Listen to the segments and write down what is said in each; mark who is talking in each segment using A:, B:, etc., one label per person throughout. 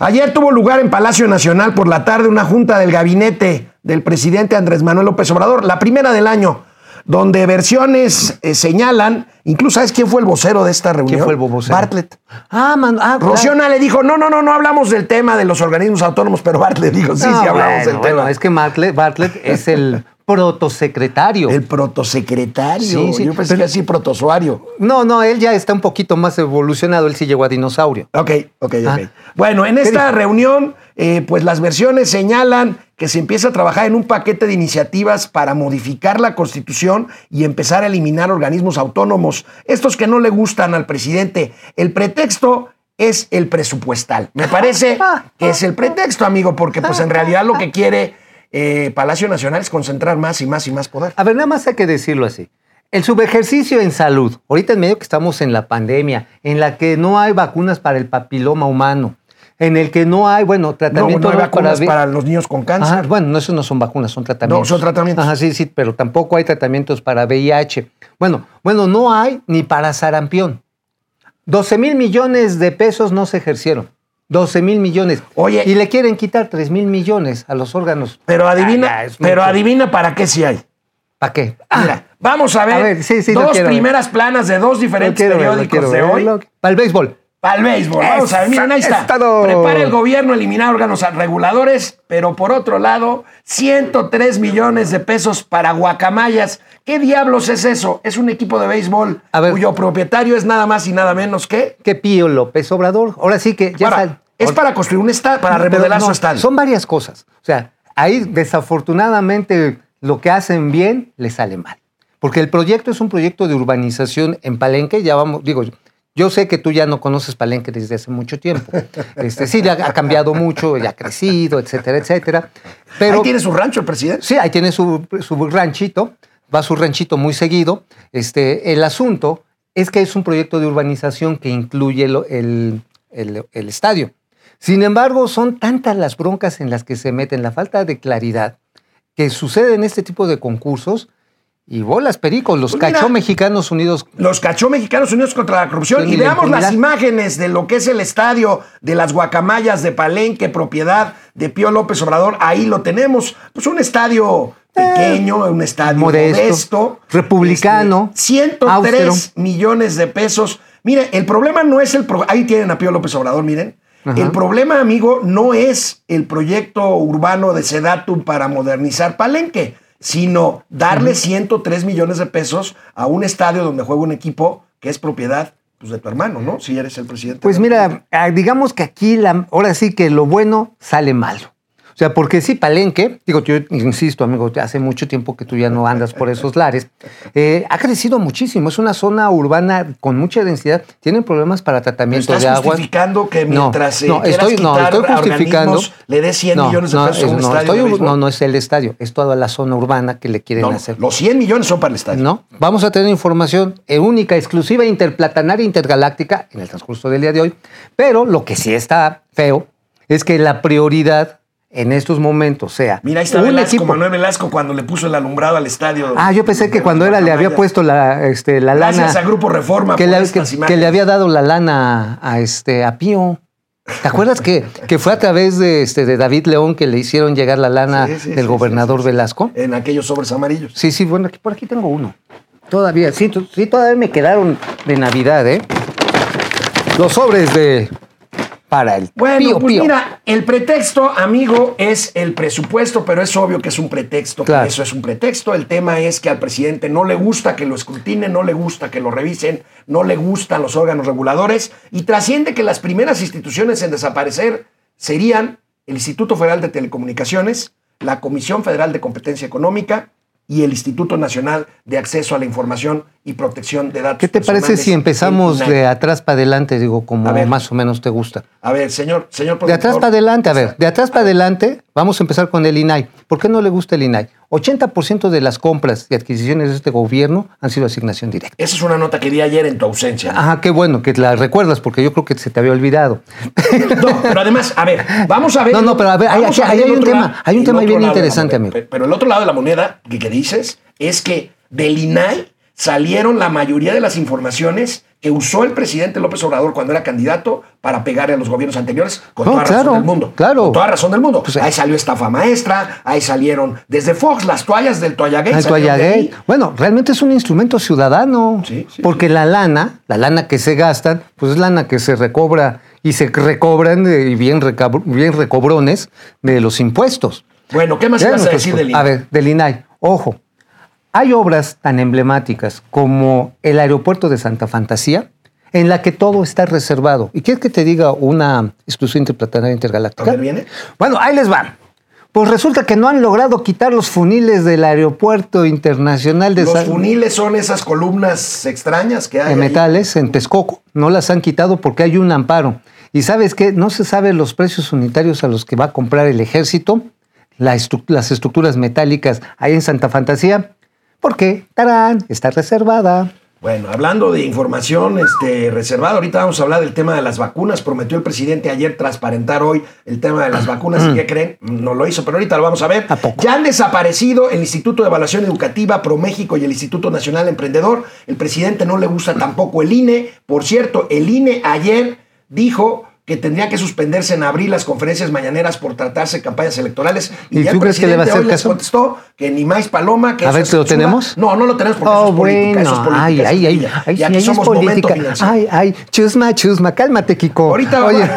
A: Ayer tuvo lugar en Palacio Nacional por la tarde una junta del gabinete del presidente Andrés Manuel López Obrador, la primera del año, donde versiones eh, señalan, incluso ¿sabes quién fue el vocero de esta reunión?
B: ¿Quién fue el vocero?
A: Bartlett.
B: Ah, man, ah, claro.
A: Le dijo, no, no, no, no hablamos del tema de los organismos autónomos, pero Bartlett dijo, sí,
B: No,
A: sí hablamos
B: bueno,
A: del
B: bueno,
A: tema.
B: es que Bartlett, Bartlett es el protosecretario.
A: El protosecretario.
B: Sí, sí,
A: Yo pensé
B: pero-
A: que así protozoario.
B: No, no, él ya está un poquito más evolucionado, él sí llegó a dinosaurio.
A: Ok, ok,
B: Ah.
A: ok. Bueno, en esta reunión, eh, pues las versiones señalan que se empieza a trabajar en un paquete de iniciativas para modificar la Constitución y empezar a eliminar organismos autónomos, estos que no le gustan al presidente. El pretexto es el presupuestal. Me parece que es el pretexto, amigo, porque pues en realidad lo que quiere eh, Palacio Nacional es concentrar más y más y más poder.
B: A ver, nada más hay que decirlo así. El subejercicio en salud, ahorita en medio que estamos en la pandemia, en la que no hay vacunas para el papiloma humano, en el que no hay, bueno,
A: No,
B: tratamiento
A: no hay vacunas para los niños con cáncer.
B: Ajá, bueno, no, eso no son vacunas, son tratamientos.
A: No, son tratamientos.
B: Ajá, sí, sí, pero tampoco hay tratamientos para VIH. Bueno, bueno, no hay ni para sarampión. 12 mil millones de pesos no se ejercieron. 12 mil millones.
A: Oye.
B: Y le quieren quitar 3 mil millones a los órganos.
A: Pero adivina,
B: Ah, es
A: pero
B: mucho.
A: adivina para qué sí hay.
B: ¿Para qué?
A: Mira, vamos a ver,
B: A ver, sí, sí, lo
A: dos
B: ver.
A: primeras planas de dos diferentes periódicos de hoy.
B: Para el béisbol.
A: Para el béisbol. Vamos a ver, miren, ahí está. Prepara el gobierno eliminar órganos reguladores, pero por otro lado, 103 millones de pesos para guacamayas. ¿Qué diablos es eso? Es un equipo de béisbol
B: A ver.
A: cuyo propietario es nada más y nada menos que.
B: ¿Qué Pío López Obrador? Ahora sí que ya
A: Para-
B: sal-
A: es para construir un estadio, para remodelar su estadio.
B: Son varias cosas. O sea, ahí desafortunadamente lo que hacen bien le sale mal. Porque el proyecto es un proyecto de urbanización en Palenque. Ya vamos, digo, yo sé que tú ya no conoces Palenque desde hace mucho tiempo. Este, sí, ya ha cambiado mucho, ya ha crecido, etcétera, etcétera. Pero
A: Ahí tiene su rancho el presidente.
B: Sí, ahí tiene su, su ranchito, va a su ranchito muy seguido. Este, el asunto es que es un proyecto de urbanización que incluye el, el- el- el estadio. Sin embargo, son tantas las broncas en las que se meten, la falta de claridad, que sucede en este tipo de concursos y bolas pericos, los
A: Pues mira,
B: cachó mexicanos unidos.
A: Los cachó Mexicanos Unidos contra la Corrupción.
B: Sí,
A: Y veamos las imágenes de lo que es el estadio de las guacamayas de Palenque, propiedad de Pío López Obrador. Ahí lo tenemos. Pues un estadio pequeño, un estadio modesto,
B: Modesto, republicano,
A: Este, 103
B: austero.
A: millones de pesos. Mire, el problema no es el... pro- Ahí tienen a Pío López Obrador, miren.
B: Ajá.
A: El problema, amigo, no es el proyecto urbano de Sedatum para modernizar Palenque, sino darle 103 millones de pesos a un estadio donde juega un equipo que es propiedad pues, de tu hermano, ¿no? Si eres el presidente.
B: Pues mira, ah, digamos que aquí la- ahora sí que lo bueno sale malo. O sea, porque sí, Palenque, digo, yo insisto, amigo, hace mucho tiempo que tú ya no andas por esos lares, eh, ha crecido muchísimo. Es una zona urbana con mucha densidad. Tienen problemas para
A: ¿Me
B: tratamiento
A: estás
B: de agua.
A: justificando que
B: No,
A: mientras eh,
B: no,
A: quieras
B: estoy, no, estoy
A: a
B: justificando.
A: le des 100
B: No,
A: millones de
B: no,
A: pesos a un
B: es- no,
A: estadio
B: estoy- no, no es el estadio, es toda la zona urbana que le quieren
A: No,
B: hacer.
A: los 100 millones son para el estadio.
B: No, vamos a tener información eh, única, exclusiva, interplatanaria, intergaláctica en el transcurso del día de hoy. Pero lo que sí está feo es que la prioridad en estos momentos sea
A: Mira, ahí está
B: un
A: Velasco,
B: equipo.
A: Manuel Velasco, cuando le puso el alumbrado al estadio.
B: Ah, yo pensé que cuando era le había puesto la, este, la
A: Gracias
B: lana.
A: a Grupo Reforma
B: que, le,
A: estas
B: que-
A: imágenes.
B: que le había dado la lana a, este, a Pío. ¿Te acuerdas que, que fue a través de, este, de David León que le hicieron llegar la lana
A: Sí, sí,
B: del
A: sí,
B: gobernador. Velasco?
A: En aquellos sobres amarillos.
B: Sí, sí, bueno, aquí, por aquí tengo uno. Todavía, sí, sí, todavía me quedaron de Navidad, ¿eh? Los sobres de... Para el
A: Bueno,
B: pío,
A: pues
B: pío.
A: mira, el pretexto, amigo, es el presupuesto, pero es obvio que es un pretexto, que
B: Claro.
A: eso es un pretexto. El tema es que al presidente no le gusta que lo escrutinen, no le gusta que lo revisen, no le gustan los órganos reguladores y trasciende que las primeras instituciones en desaparecer serían el Instituto Federal de Telecomunicaciones, la Comisión Federal de Competencia Económica y el Instituto Nacional de Acceso a la Información y Protección de Datos.
B: ¿Qué te parece si empezamos de atrás para adelante, digo, como
A: ver.
B: más o menos te gusta?
A: A ver, señor, señor
B: De atrás para adelante, a ver, de atrás para adelante, vamos a empezar con el INAI. ¿Por qué no le gusta el INAI? 80% de las compras y adquisiciones de este gobierno han sido asignación directa.
A: Esa es una nota que di ayer en tu ausencia.
B: Ajá, qué bueno que la recuerdas, porque yo creo que se te había olvidado.
A: No, pero además, a ver, vamos a ver.
B: No, no, pero a ver, hay
A: el
B: un tema,
A: lado-
B: hay un tema bien interesante, amigo.
A: Pero el otro lado de la moneda que, que dices es que del INAI salieron la mayoría de las informaciones que usó el presidente López Obrador cuando era candidato para pegarle a los gobiernos anteriores con
B: No,
A: toda
B: claro,
A: razón del mundo.
B: claro.
A: Con toda razón del mundo.
B: Pues,
A: ahí salió estafa maestra, ahí salieron desde Fox las toallas del Toallagate. Ahí.
B: Bueno, realmente es un instrumento ciudadano.
A: Sí, sí,
B: porque la lana, la lana que se gastan, pues es lana que se recobra y se recobran de- y bien, bien recobrones de los impuestos.
A: Bueno, ¿qué más ibas a decir del
B: A
A: INE?
B: ver, del INAI. Ojo, hay obras tan emblemáticas como el aeropuerto de Santa Fantasía, en la que todo está reservado. ¿Y quieres que te diga una exclusión interplanetaria intergaláctica?
A: ¿viene?
B: Bueno, ahí les va. Pues resulta que no han logrado quitar los funiles del aeropuerto internacional de
A: Los
B: San-
A: funiles son esas columnas extrañas que hay. ahí.
B: metales en Texcoco. No las han quitado porque hay un amparo. Y sabes qué, no se sabe los precios unitarios a los que va a comprar el ejército la estru- las estructuras metálicas ahí en Santa Fantasía. Porque, tarán, está reservada.
A: Bueno, hablando de información este, reservada, ahorita vamos a hablar del tema de las vacunas. Prometió el presidente ayer transparentar hoy el tema de las vacunas. ¿Y qué creen? No lo hizo, pero ahorita lo vamos a ver.
B: ¿A poco?
A: Ya han desaparecido el Instituto de Evaluación Educativa ProMéxico y el Instituto Nacional Emprendedor. El presidente no le gusta tampoco el INE. Por cierto, el INE ayer dijo que tendría que suspenderse en abril las conferencias mañaneras por tratarse de campañas electorales.
B: ¿Y
A: ya
B: tú crees que le va a hacer
A: hoy les
B: caso?
A: contestó que ni más paloma, que
B: A
A: eso
B: ver,
A: es
B: ¿lo
A: censura.
B: tenemos?
A: No, no lo tenemos porque eso
B: Oh,
A: es política. eso es
B: bueno.
A: política.
B: Ay,
A: eso es
B: ay, ay.
A: política.
B: Ay,
A: y aquí somos momento
B: política.
A: financiero.
B: Ay, ay, chusma, chusma, cálmate, Kiko.
A: Ahorita
B: Oye,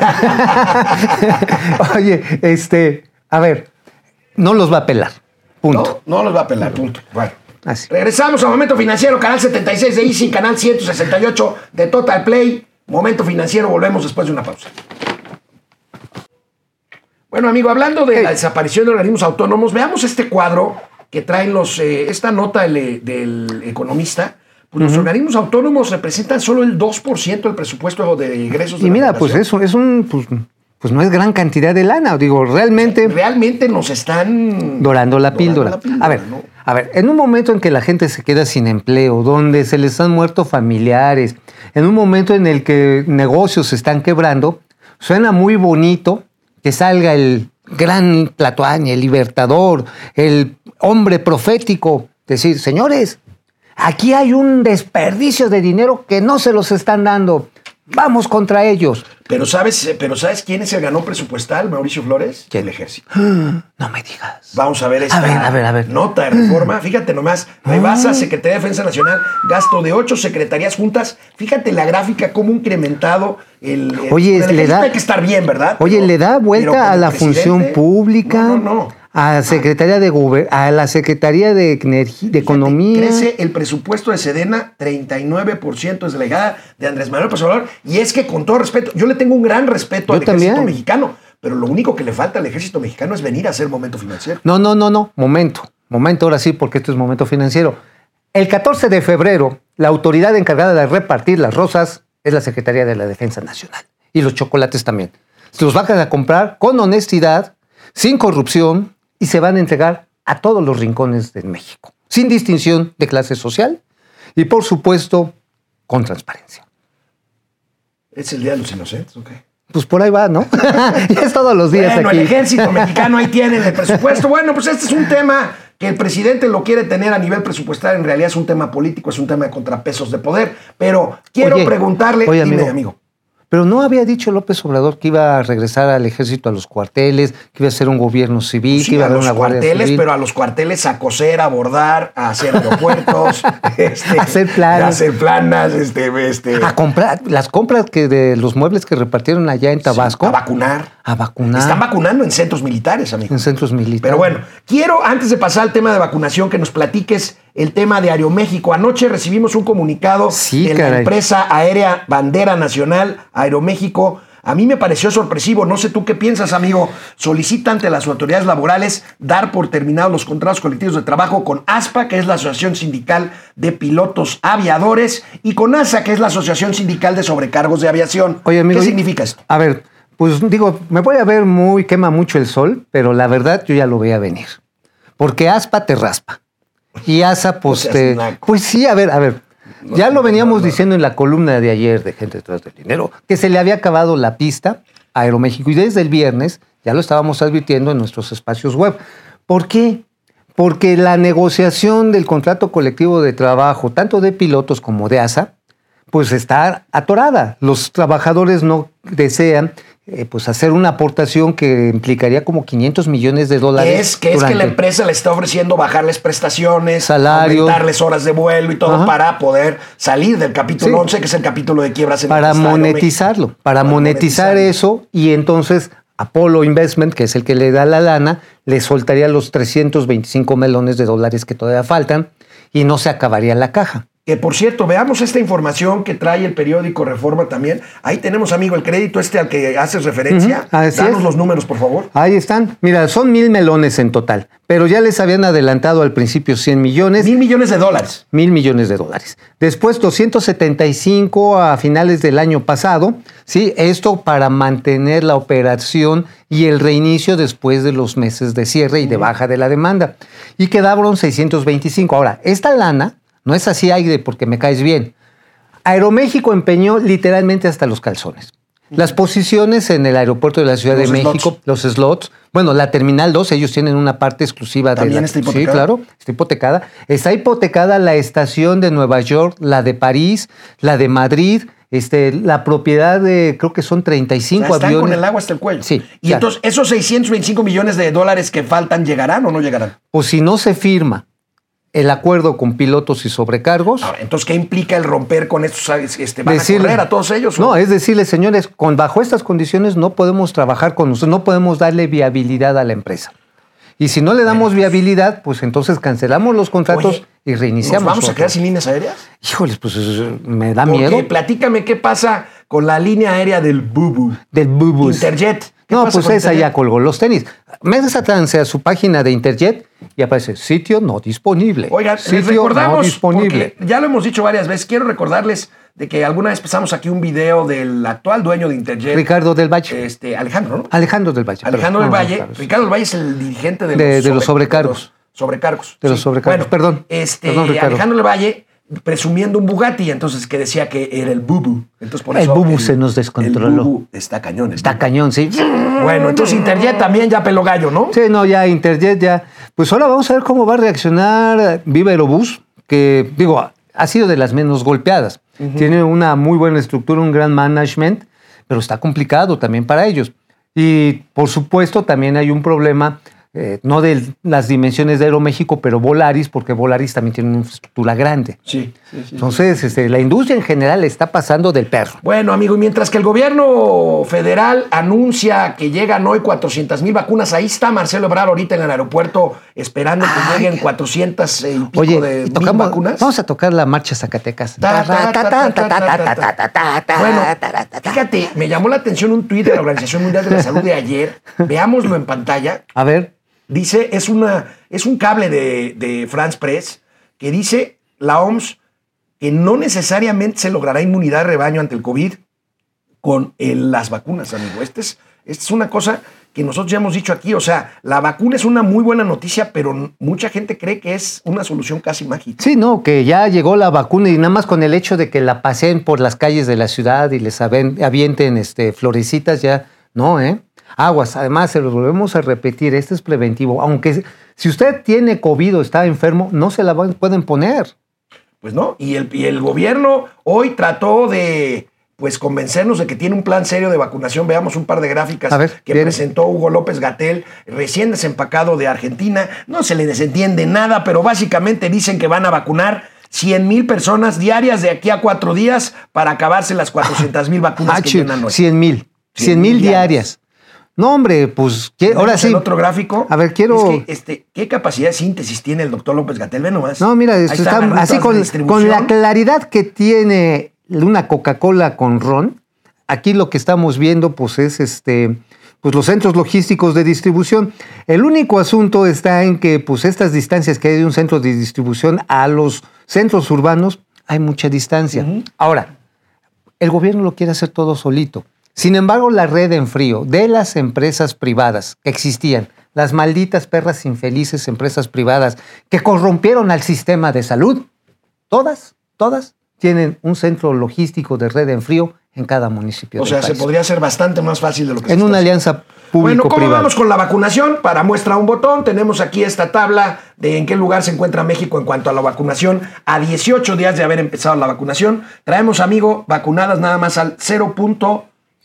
B: oye, este, a ver, no los va a pelar. Punto.
A: No, no los va a pelar, punto. Bueno.
B: Así.
A: Regresamos a Momento Financiero, canal 76 de Easy, canal 168 de Total Play. Momento Financiero, volvemos después de una pausa. Bueno, amigo, hablando de la desaparición de organismos autónomos, veamos este cuadro que traen los, eh, esta nota del, del economista. Pues los organismos autónomos representan solo el 2% del presupuesto de ingresos de
B: Y
A: la
B: mira, pues
A: federación.
B: eso es un, pues, pues no es gran cantidad de lana. Digo, realmente
A: Realmente nos están...
B: dorando la píldora.
A: la píldora,
B: A ver,
A: ¿no?
B: a ver, en un momento en que la gente se queda sin empleo, donde se les han muerto familiares, en un momento en el que negocios se están quebrando, suena muy bonito que salga el gran Tlatoani, el libertador, el hombre profético, decir, señores, aquí hay un desperdicio de dinero que no se los están dando. Vamos contra ellos.
A: Pero ¿sabes, pero ¿sabes quién es el ganón presupuestal, Mauricio Flores?
B: ¿Quién?
A: El ejército.
B: No me digas.
A: Vamos a ver esta
B: A ver, a ver, a ver.
A: nota de reforma. Fíjate nomás, rebasa Secretaría de Defensa Nacional, gasto de ocho secretarías juntas. Fíjate la gráfica, cómo incrementado el... el-
B: Oye,
A: el
B: le da-
A: Hay que estar bien, ¿verdad?
B: Oye,
A: Pero-
B: le da vuelta a la
A: presidente,
B: función pública,
A: No, no, no.
B: A la Secretaría de Gober- a la Secretaría de, Energía- de Economía.
A: Crece el presupuesto de Sedena, 39% es delegada de Andrés Manuel López Obrador. Y es que, con todo respeto, yo le tengo un gran respeto
B: Yo
A: al ejército mexicano, pero lo único que le falta al ejército mexicano es venir a hacer momento financiero.
B: No, no, no, no. Momento. Momento, ahora sí, porque esto es momento financiero. El 14 de febrero, la autoridad encargada de repartir las rosas es la Secretaría de la Defensa Nacional. Y los chocolates también. Se los van a comprar con honestidad, sin corrupción, y se van a entregar a todos los rincones de México, sin distinción de clase social y, por supuesto, con transparencia.
A: ¿Es el Día de los Inocentes? ¿ok?
B: Pues por ahí va, ¿no? Es todos los días
A: Bueno,
B: aquí.
A: el ejército mexicano ahí tienen el presupuesto. Bueno, pues este es un tema que el presidente lo quiere tener a nivel presupuestal. En realidad es un tema político, es un tema de contrapesos de poder. Pero quiero
B: Oye,
A: preguntarle,
B: oye,
A: dime,
B: amigo. Pero no había dicho López Obrador que iba a regresar al ejército a los cuarteles, que iba a ser un gobierno civil, que iba a haber una guardia
A: cuarteles,
B: civil.
A: pero a los cuarteles a coser, a bordar, a hacer aeropuertos, este,
B: A hacer planes.
A: a hacer planas, este, este,
B: A comprar, las compras que de los muebles que repartieron allá en Tabasco,
A: a vacunar.
B: a vacunar
A: Están vacunando en centros militares, amigo.
B: en centros militares.
A: Pero bueno, quiero, antes de pasar al tema de vacunación, que nos platiques el tema de Aeroméxico. Anoche recibimos un comunicado
B: Sí,
A: de la
B: caray.
A: empresa aérea Bandera Nacional, Aeroméxico. A mí me pareció sorpresivo, no sé tú qué piensas, amigo. Solicita ante las autoridades laborales dar por terminados los contratos colectivos de trabajo con ASPA, que es la Asociación Sindical de Pilotos Aviadores, y con ASA, que es la Asociación Sindical de Sobrecargos de Aviación.
B: Oye, amigo,
A: ¿Qué significa esto?
B: A ver, pues digo, me voy a ver muy, quema mucho el sol, pero la verdad yo ya lo veía venir. Porque aspa te raspa. Y asa, pues
A: seas
B: te.
A: naco.
B: Pues sí, a ver, a ver. ya lo veníamos diciendo en la columna de ayer de Gente detrás del dinero, que se le había acabado la pista a Aeroméxico. Y desde el viernes ya lo estábamos advirtiendo en nuestros espacios web. ¿Por qué? Porque la negociación del contrato colectivo de trabajo, tanto de pilotos como de ASA, pues está atorada. Los trabajadores no desean eh, pues hacer una aportación que implicaría como 500 millones de dólares.
A: Es que, es que la empresa le está ofreciendo bajarles prestaciones,
B: Salarios.
A: aumentarles horas de vuelo y todo
B: Ajá.
A: para poder salir del capítulo
B: Sí.
A: 11, que es el capítulo de quiebras en
B: para monetizarlo, para, monetizar
A: monetizarlo.
B: eso y entonces Apollo Investment, que es el que le da la lana, le soltaría los 325 melones de dólares que todavía faltan y no se acabaría la caja.
A: Que por cierto, veamos esta información que trae el periódico Reforma también. Ahí tenemos, amigo, el crédito este al que haces referencia.
B: Ujú, así
A: Danos
B: es.
A: los números, por favor.
B: Ahí están. Mira, son mil melones en total, pero ya les habían adelantado al principio 100 millones.
A: Mil millones de dólares.
B: mil millones de dólares. Después 275 a finales del año pasado, ¿sí? Esto para mantener la operación y el reinicio después de los meses de cierre y de baja de la demanda. Y quedaron 625. Ahora, esta lana no es así aire porque me caes bien. Aeroméxico empeñó literalmente hasta los calzones. Las posiciones en el aeropuerto de la Ciudad
A: Los
B: de México,
A: slots.
B: los slots, bueno, la Terminal 2, ellos tienen una parte exclusiva de
A: ¿También
B: la...
A: está
B: Sí,
A: hipotecada?
B: claro, está hipotecada. Está hipotecada la estación de Nueva York, la de París, la de Madrid, este, la propiedad de, creo que son
A: O
B: 35
A: sea, están
B: aviones.
A: con el agua hasta el cuello.
B: Sí,
A: Y entonces, ¿esos 625 millones de dólares que faltan llegarán o no llegarán?
B: O si no se firma el acuerdo con pilotos y sobrecargos,
A: Ahora, entonces, ¿qué implica el romper con estos? Este, ¿Van
B: decirle-
A: a correr a todos ellos? o-
B: No, es decirles, señores, con, bajo estas condiciones no podemos trabajar con ustedes, no podemos darle viabilidad a la empresa. Y si no le damos viabilidad, pues entonces cancelamos los contratos
A: Oye,
B: y
A: ¿Nos
B: reiniciamos.
A: vamos a quedar sin líneas aéreas?
B: Híjoles, pues me da
A: Porque
B: miedo
A: platícame qué pasa con la línea aérea del Bubu.
B: del bubus.
A: Interjet. ¿Qué
B: No, pues esa
A: Interjet?
B: ya colgó los tenis. Métanse a su página de Interjet y aparece sitio no disponible.
A: Oigan,
B: sitio
A: recordamos,
B: no disponible.
A: ya lo hemos dicho varias veces, quiero recordarles de que alguna vez pasamos aquí un video del actual dueño de Interjet.
B: Ricardo del Valle.
A: Este, Alejandro, ¿no?
B: Alejandro del Valle.
A: Alejandro
B: perdón.
A: del Valle. Ricardo del Valle es el dirigente de,
B: De- de los sobrecargos.
A: de los sobrecargos.
B: De los sobrecargos, perdón.
A: Este,
B: Perdón.
A: Alejandro del Valle presumiendo un Bugatti, entonces que decía que era el Bubu. Entonces por
B: El
A: eso
B: Bubu se nos descontroló.
A: El Bubu está cañón.
B: Está cañón, sí.
A: Bueno, entonces Interjet también ya peló gallo, ¿no?
B: Sí, no, ya Interjet ya. Pues ahora vamos a ver cómo va a reaccionar Viva Aerobús, que digo, ha sido de las menos golpeadas. Tiene una muy buena estructura, un gran management, pero está complicado también para ellos. Y por supuesto también hay un problema, eh, no de las dimensiones de Aeroméxico, pero Volaris, porque Volaris también tiene una infraestructura grande.
A: Sí, sí, sí.
B: Entonces, este, la industria en general está pasando del perro.
A: Bueno, amigo, y mientras que el gobierno federal anuncia que llegan hoy 400 mil vacunas, ahí está Marcelo Ebrard ahorita en el aeropuerto esperando que
B: Ay.
A: lleguen 400 y pico
B: Oye,
A: de mil vacunas.
B: vamos a tocar la marcha Zacatecas.
A: Bueno, fíjate, me llamó la atención un tuit de la Organización Mundial de la Salud de ayer. Veámoslo en pantalla.
B: A ver,
A: Dice, es, una, es un cable de, de France Press que dice la OMS que no necesariamente se logrará inmunidad de rebaño ante el COVID con eh, las vacunas, amigo. Esta es, esta es una cosa que nosotros ya hemos dicho aquí. O sea, la vacuna es una muy buena noticia, pero mucha gente cree que es una solución casi mágica.
B: Sí, no, que ya llegó la vacuna y nada más con el hecho de que la paseen por las calles de la ciudad y les avienten este, florecitas, ya no, ¿eh? Aguas, además se lo volvemos a repetir, este es preventivo. Aunque si usted tiene COVID o está enfermo, no se la pueden poner.
A: Pues no, y el, y el gobierno hoy trató de pues convencernos de que tiene un plan serio de vacunación. Veamos un par de gráficas
B: ver,
A: que
B: bien.
A: presentó Hugo López Gatel, recién desempacado de Argentina. No se le desentiende nada, pero básicamente dicen que van a vacunar 100 mil personas diarias de aquí a cuatro días para acabarse las 400 mil vacunas
B: Ah,
A: que llenan hoy.
B: 100 mil.
A: 100
B: 100 mil
A: mil
B: diarias. No, hombre, pues ¿qué? ahora sí.
A: El otro gráfico.
B: A ver, quiero.
A: Es que, este, ¿Qué capacidad de síntesis tiene el doctor López Gatel? Ve nomás.
B: No, mira, esto está así con la claridad que tiene una Coca-Cola con ron. Aquí lo que estamos viendo, pues, es este, pues, los centros logísticos de distribución. El único asunto está en que, pues, estas distancias que hay de un centro de distribución a los centros urbanos, hay mucha distancia. Ahora, el gobierno lo quiere hacer todo solito. Sin embargo, la red en frío de las empresas privadas que existían, las malditas perras infelices empresas privadas que corrompieron al sistema de salud, todas, todas tienen un centro logístico de red en frío en cada municipio.
A: O sea, se podría hacer bastante más fácil de lo que
B: En una alianza
A: bueno, ¿cómo vamos con la vacunación? Para muestra un botón, tenemos aquí esta tabla de en qué lugar se encuentra México en cuanto a la vacunación. A 18 días de haber empezado la vacunación, traemos, amigo, vacunadas nada más al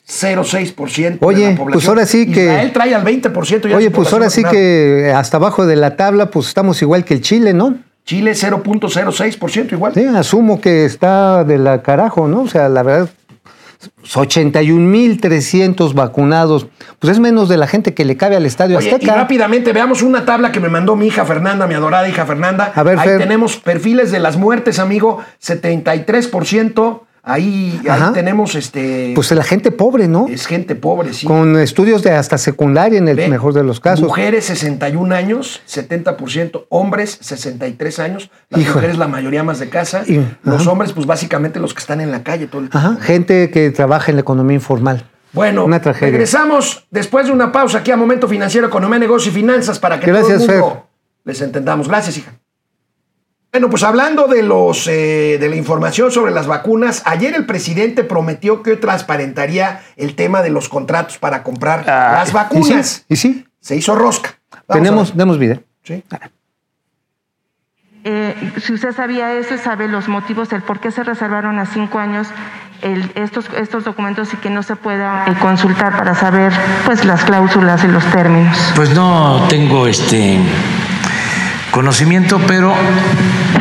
A: 0.06%
B: Oye,
A: de la población.
B: pues ahora sí que.
A: Israel trae al 20%.
B: Ya Oye, pues ahora sí que hasta abajo de la tabla, pues estamos igual que el Chile, ¿no?
A: Chile 0.06% igual.
B: Sí, asumo que está de la carajo, ¿no? O sea, la verdad, 81.300 vacunados. Pues es menos de la gente que le cabe al Estadio Azteca.
A: Y rápidamente veamos una tabla que me mandó mi hija Fernanda, mi adorada hija Fernanda.
B: A ver,
A: Ahí tenemos perfiles de las muertes, amigo. 73%. Ahí, tenemos este.
B: Pues la gente pobre, ¿no?
A: Es gente pobre, sí.
B: Con estudios de hasta secundaria en el mejor de los casos.
A: Mujeres 61 años, 70%, hombres 63 años, las mujeres la mayoría más de casa, los hombres pues básicamente los que están en la calle todo el
B: tiempo. Ajá. Gente que trabaja en la economía informal.
A: Bueno, una regresamos después de una pausa aquí a Momento Financiero, Economía, Negocio y Finanzas para que
B: todo el
A: mundo les entendamos. Gracias, hija. Bueno, pues hablando de, los, eh, de la información sobre las vacunas, ayer el presidente prometió que transparentaría el tema de los contratos para comprar ah, las vacunas.
B: ¿Y sí?
A: Se hizo rosca.
B: Tenemos, tenemos video.
A: Sí.
C: Eh, si usted sabía eso, sabe los motivos, el por qué se reservaron a cinco años estos, estos documentos y que no se pueda eh, consultar para saber pues las cláusulas y los términos.
D: Pues no tengo este conocimiento, pero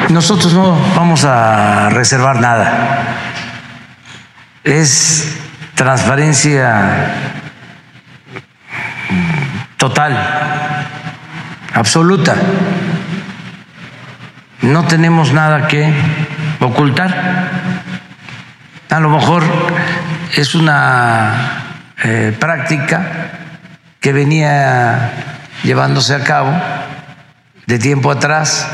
D: nosotros no vamos a reservar nada. Es transparencia total, absoluta. No tenemos nada que ocultar. A lo mejor es una eh, práctica que venía llevándose a cabo de tiempo atrás,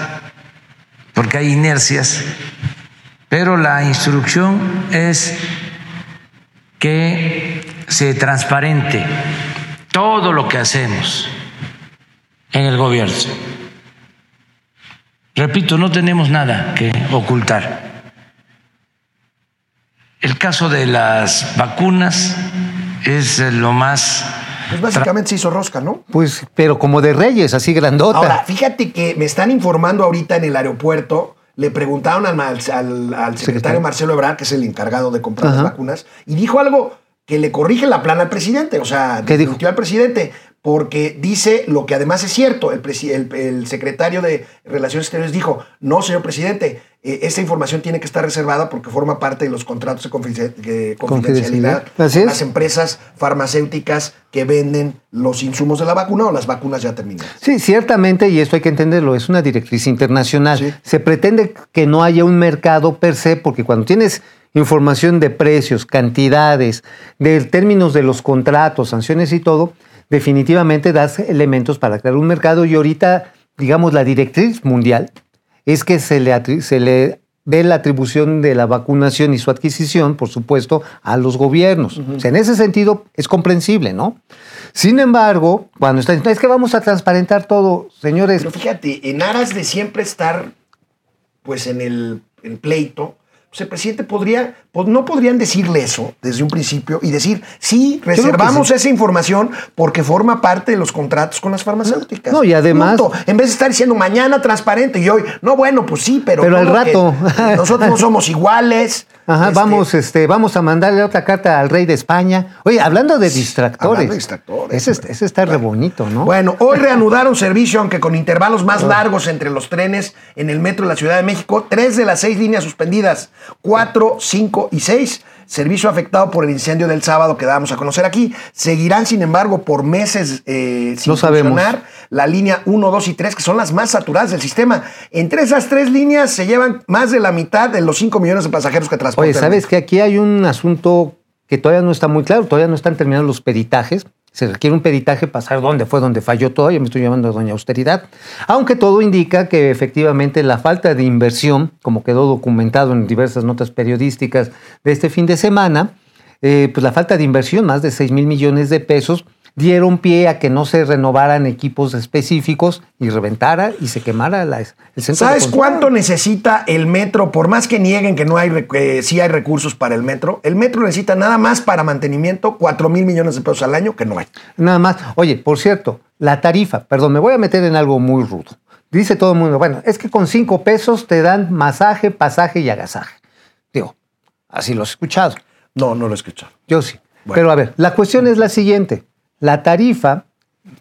D: porque hay inercias, pero la instrucción es que se transparente todo lo que hacemos en el gobierno. Repito, no tenemos nada que ocultar. El caso de las vacunas es lo más
A: pues básicamente se hizo rosca, ¿no?
B: Pues, pero como de reyes, así grandota.
A: Ahora, fíjate que me están informando ahorita en el aeropuerto, le preguntaron al, secretario Marcelo Ebrard, que es el encargado de comprar las vacunas, y dijo algo que le corrige la plana al presidente, o sea,
B: ¿Qué dijo?
A: al presidente, porque dice lo que además es cierto. El, el, secretario de Relaciones Exteriores dijo, no, señor presidente, eh, esta información tiene que estar reservada porque forma parte de los contratos de confidencialidad
B: de
A: las empresas farmacéuticas que venden los insumos de la vacuna o las vacunas ya terminadas.
B: Sí, ciertamente, y esto hay que entenderlo, es una directriz internacional. Se pretende que no haya un mercado per se, porque cuando tienes información de precios, cantidades, de términos de los contratos, sanciones y todo, definitivamente das elementos para crear un mercado y ahorita, digamos, la directriz mundial es que se le, se le dé la atribución de la vacunación y su adquisición, por supuesto, a los gobiernos. o sea, en ese sentido es comprensible, ¿no? Sin embargo, cuando está es que vamos a transparentar todo, señores.
A: Pero fíjate, en aras de siempre estar pues en el pleito, pues el presidente podría, pues no podrían decirle eso desde un principio y decir, sí, reservamos esa información porque forma parte de los contratos con las farmacéuticas.
B: No, y además...
A: En vez de estar diciendo mañana transparente y hoy, no, bueno, pues sí, pero...
B: Pero al rato...
A: Nosotros no somos iguales.
B: Ajá, este, vamos, este, vamos a mandarle otra carta al rey de España. Oye, hablando de distractores. Hablando
A: de distractores.
B: Ese, ese está re bonito, ¿no?
A: Bueno, hoy reanudaron servicio, aunque con intervalos más ah. largos entre los trenes en el metro de la Ciudad de México. Tres de las seis líneas suspendidas. Cuatro, cinco y seis servicio afectado por el incendio del sábado que dábamos a conocer aquí. Seguirán, sin embargo, por meses eh, sin funcionar la línea 1, 2 y 3, que son las más saturadas del sistema. Entre esas tres líneas se llevan más de la mitad de los 5 millones de pasajeros que transportan.
B: Oye, ¿sabes que aquí hay un asunto que todavía no está muy claro? Todavía no están terminados los peritajes se requiere un peritaje para saber dónde fue donde falló todo. Yo me estoy llamando a Doña Austeridad. Aunque todo indica que efectivamente la falta de inversión, como quedó documentado en diversas notas periodísticas de este fin de semana, eh, pues la falta de inversión, más de 6 mil millones de pesos, dieron pie a que no se renovaran equipos específicos y reventara y se quemara la- el centro.
A: ¿Sabes cuánto necesita el metro? Por más que nieguen que no hay, eh, sí hay recursos para el metro, el metro necesita nada más para mantenimiento 4 mil millones de pesos al año que no hay.
B: Nada más. Oye, por cierto, la tarifa, perdón, me voy a meter en algo muy rudo. Dice todo el mundo, bueno, es que con cinco pesos te dan masaje, pasaje y agasaje. Digo, así lo he escuchado.
A: No, no lo he escuchado.
B: Yo sí.
A: Bueno.
B: Pero a ver, la cuestión es la siguiente. La tarifa,